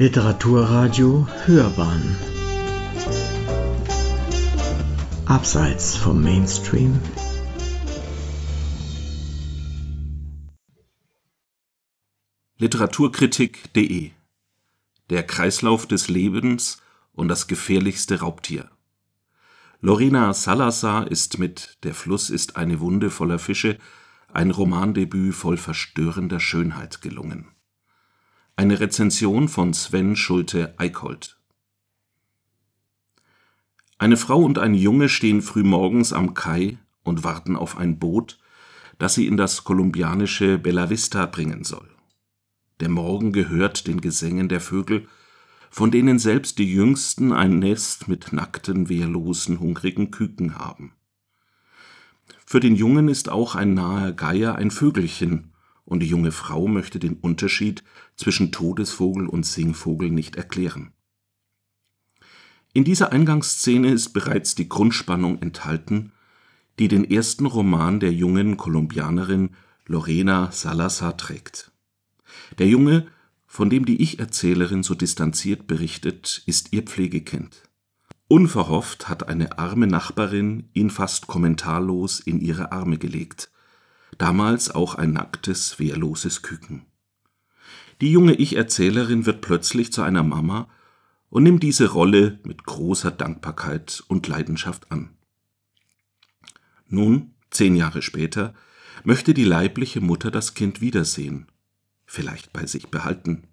Literaturradio Hörbahn Abseits vom Mainstream Literaturkritik.de Der Kreislauf des Lebens und das gefährlichste Raubtier. Lorena Salazar ist mit Der Fluss ist eine Wunde voller Fische ein Romandebüt voll verstörender Schönheit gelungen. Eine Rezension von Sven Schulte-Eickholt. Eine Frau und ein Junge stehen frühmorgens am Kai und warten auf ein Boot, das sie in das kolumbianische Bella Vista bringen soll. Der Morgen gehört den Gesängen der Vögel, von denen selbst die jüngsten ein Nest mit nackten, wehrlosen, hungrigen Küken haben. Für den Jungen ist auch ein naher Geier ein Vögelchen, und die junge Frau möchte den Unterschied zwischen Todesvogel und Singvogel nicht erklären. In dieser Eingangsszene ist bereits die Grundspannung enthalten, die den ersten Roman der jungen Kolumbianerin Lorena Salazar trägt. Der Junge, von dem die Ich-Erzählerin so distanziert berichtet, ist ihr Pflegekind. Unverhofft hat eine arme Nachbarin ihn fast kommentarlos in ihre Arme gelegt, damals auch ein nacktes, wehrloses Küken. Die junge Ich-Erzählerin wird plötzlich zu einer Mama und nimmt diese Rolle mit großer Dankbarkeit und Leidenschaft an. Nun, zehn Jahre später, möchte die leibliche Mutter das Kind wiedersehen, vielleicht bei sich behalten.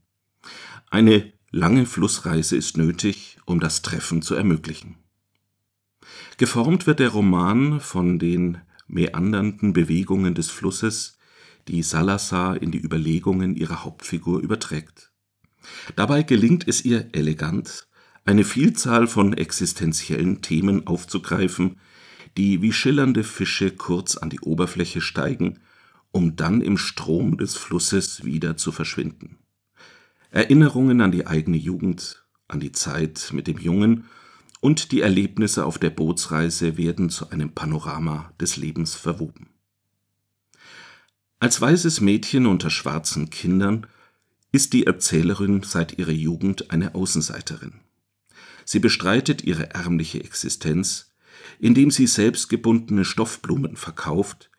Eine Lange Flussreise ist nötig, um das Treffen zu ermöglichen. Geformt wird der Roman von den meandernden Bewegungen des Flusses, die Salazar in die Überlegungen ihrer Hauptfigur überträgt. Dabei gelingt es ihr elegant, eine Vielzahl von existenziellen Themen aufzugreifen, die wie schillernde Fische kurz an die Oberfläche steigen, um dann im Strom des Flusses wieder zu verschwinden. Erinnerungen an die eigene Jugend, an die Zeit mit dem Jungen und die Erlebnisse auf der Bootsreise werden zu einem Panorama des Lebens verwoben. Als weißes Mädchen unter schwarzen Kindern ist die Erzählerin seit ihrer Jugend eine Außenseiterin. Sie bestreitet ihre ärmliche Existenz, indem sie selbstgebundene Stoffblumen verkauft,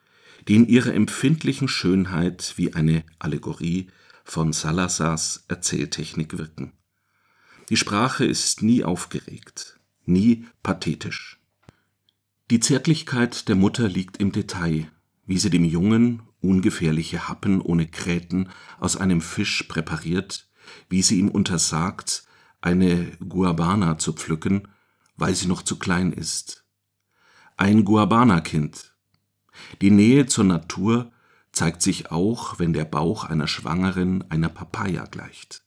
die in ihrer empfindlichen Schönheit wie eine Allegorie von Salazars Erzähltechnik wirken. Die Sprache ist nie aufgeregt, nie pathetisch. Die Zärtlichkeit der Mutter liegt im Detail, wie sie dem Jungen ungefährliche Happen ohne Gräten aus einem Fisch präpariert, wie sie ihm untersagt, eine Guabana zu pflücken, weil sie noch zu klein ist. Ein Guabana-Kind. Die Nähe zur Natur zeigt sich auch, wenn der Bauch einer Schwangeren einer Papaya gleicht.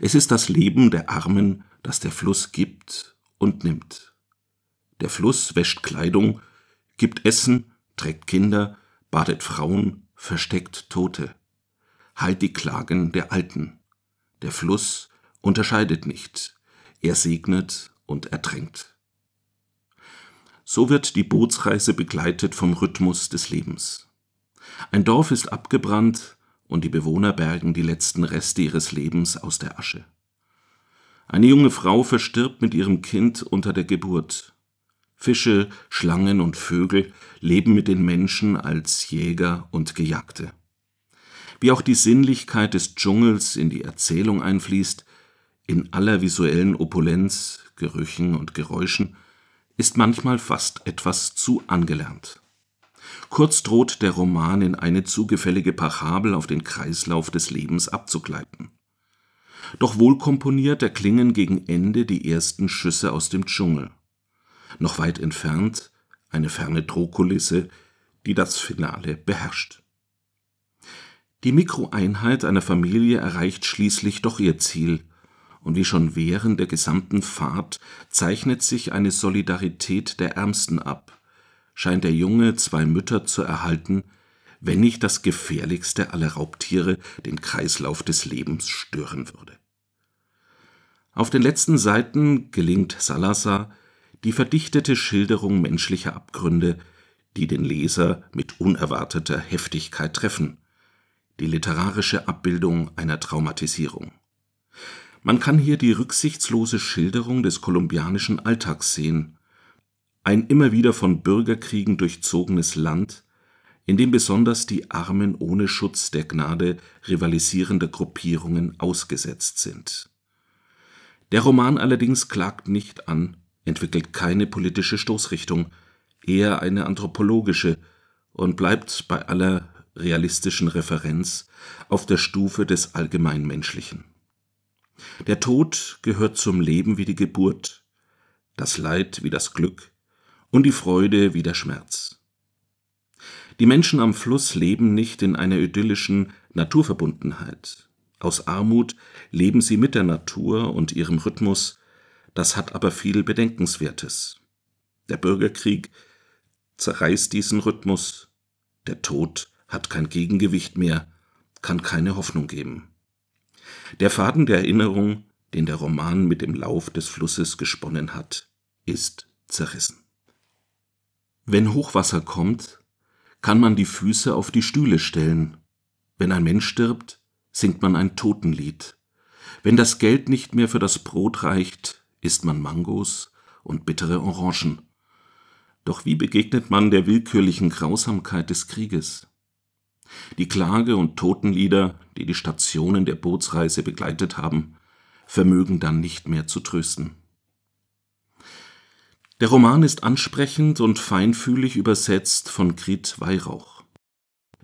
Es ist das Leben der Armen, das der Fluss gibt und nimmt. Der Fluss wäscht Kleidung, gibt Essen, trägt Kinder, badet Frauen, versteckt Tote, heilt die Klagen der Alten. Der Fluss unterscheidet nicht, er segnet und ertränkt. So wird die Bootsreise begleitet vom Rhythmus des Lebens. Ein Dorf ist abgebrannt und die Bewohner bergen die letzten Reste ihres Lebens aus der Asche. Eine junge Frau verstirbt mit ihrem Kind unter der Geburt. Fische, Schlangen und Vögel leben mit den Menschen als Jäger und Gejagte. Wie auch die Sinnlichkeit des Dschungels in die Erzählung einfließt, in aller visuellen Opulenz, Gerüchen und Geräuschen, ist manchmal fast etwas zu angelernt. Kurz droht der Roman in eine zu gefällige Parabel auf den Kreislauf des Lebens abzugleiten. Doch wohlkomponiert erklingen gegen Ende die ersten Schüsse aus dem Dschungel. Noch weit entfernt eine ferne Drohkulisse, die das Finale beherrscht. Die Mikroeinheit einer Familie erreicht schließlich doch ihr Ziel, und wie schon während der gesamten Fahrt zeichnet sich eine Solidarität der Ärmsten ab, scheint der Junge zwei Mütter zu erhalten, wenn nicht das gefährlichste aller Raubtiere den Kreislauf des Lebens stören würde. Auf den letzten Seiten gelingt Salazar die verdichtete Schilderung menschlicher Abgründe, die den Leser mit unerwarteter Heftigkeit treffen, die literarische Abbildung einer Traumatisierung. Man kann hier die rücksichtslose Schilderung des kolumbianischen Alltags sehen, ein immer wieder von Bürgerkriegen durchzogenes Land, in dem besonders die Armen ohne Schutz der Gnade rivalisierender Gruppierungen ausgesetzt sind. Der Roman allerdings klagt nicht an, entwickelt keine politische Stoßrichtung, eher eine anthropologische und bleibt bei aller realistischen Referenz auf der Stufe des Allgemeinmenschlichen. Der Tod gehört zum Leben wie die Geburt, das Leid wie das Glück und die Freude wie der Schmerz. Die Menschen am Fluss leben nicht in einer idyllischen Naturverbundenheit. Aus Armut leben sie mit der Natur und ihrem Rhythmus, das hat aber viel Bedenkenswertes. Der Bürgerkrieg zerreißt diesen Rhythmus, der Tod hat kein Gegengewicht mehr, kann keine Hoffnung geben. Der Faden der Erinnerung, den der Roman mit dem Lauf des Flusses gesponnen hat, ist zerrissen. Wenn Hochwasser kommt, kann man die Füße auf die Stühle stellen. Wenn ein Mensch stirbt, singt man ein Totenlied. Wenn das Geld nicht mehr für das Brot reicht, isst man Mangos und bittere Orangen. Doch wie begegnet man der willkürlichen Grausamkeit des Krieges? Die Klage- und Totenlieder, die die Stationen der Bootsreise begleitet haben, vermögen dann nicht mehr zu trösten. Der Roman ist ansprechend und feinfühlig übersetzt von Grit Weihrauch.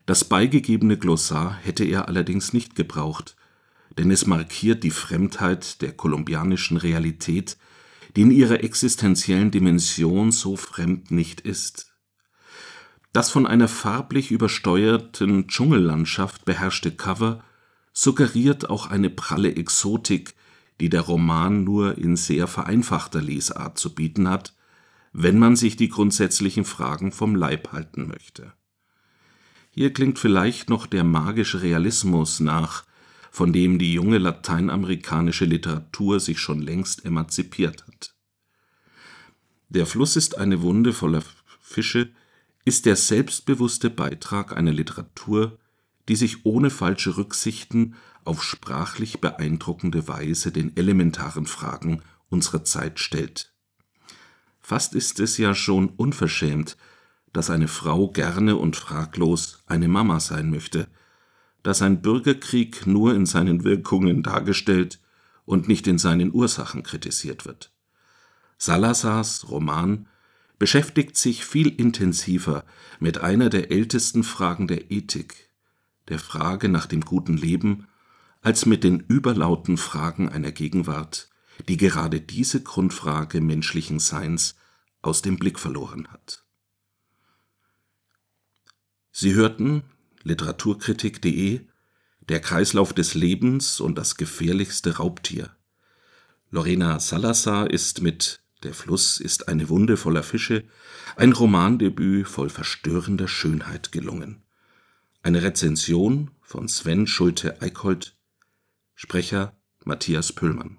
Das beigegebene Glossar hätte er allerdings nicht gebraucht, denn es markiert die Fremdheit der kolumbianischen Realität, die in ihrer existenziellen Dimension so fremd nicht ist das von einer farblich übersteuerten Dschungellandschaft beherrschte Cover suggeriert auch eine pralle Exotik, die der Roman nur in sehr vereinfachter Lesart zu bieten hat, wenn man sich die grundsätzlichen Fragen vom Leib halten möchte. Hier klingt vielleicht noch der magische Realismus nach, von dem die junge lateinamerikanische Literatur sich schon längst emanzipiert hat. Der Fluss ist eine Wunde voller Fische, ist der selbstbewusste Beitrag einer Literatur, die sich ohne falsche Rücksichten auf sprachlich beeindruckende Weise den elementaren Fragen unserer Zeit stellt. Fast ist es ja schon unverschämt, dass eine Frau gerne und fraglos eine Mama sein möchte, dass ein Bürgerkrieg nur in seinen Wirkungen dargestellt und nicht in seinen Ursachen kritisiert wird. Salazars Roman beschäftigt sich viel intensiver mit einer der ältesten Fragen der Ethik, der Frage nach dem guten Leben, als mit den überlauten Fragen einer Gegenwart, die gerade diese Grundfrage menschlichen Seins aus dem Blick verloren hat. Sie hörten literaturkritik.de Der Kreislauf des Lebens und das gefährlichste Raubtier. Lorena Salazar ist mit der Fluss ist eine Wunde voller Fische, ein Romandebüt voll verstörender Schönheit gelungen. Eine Rezension von Sven Schulte-Eickholt, Sprecher Matthias Pöllmann.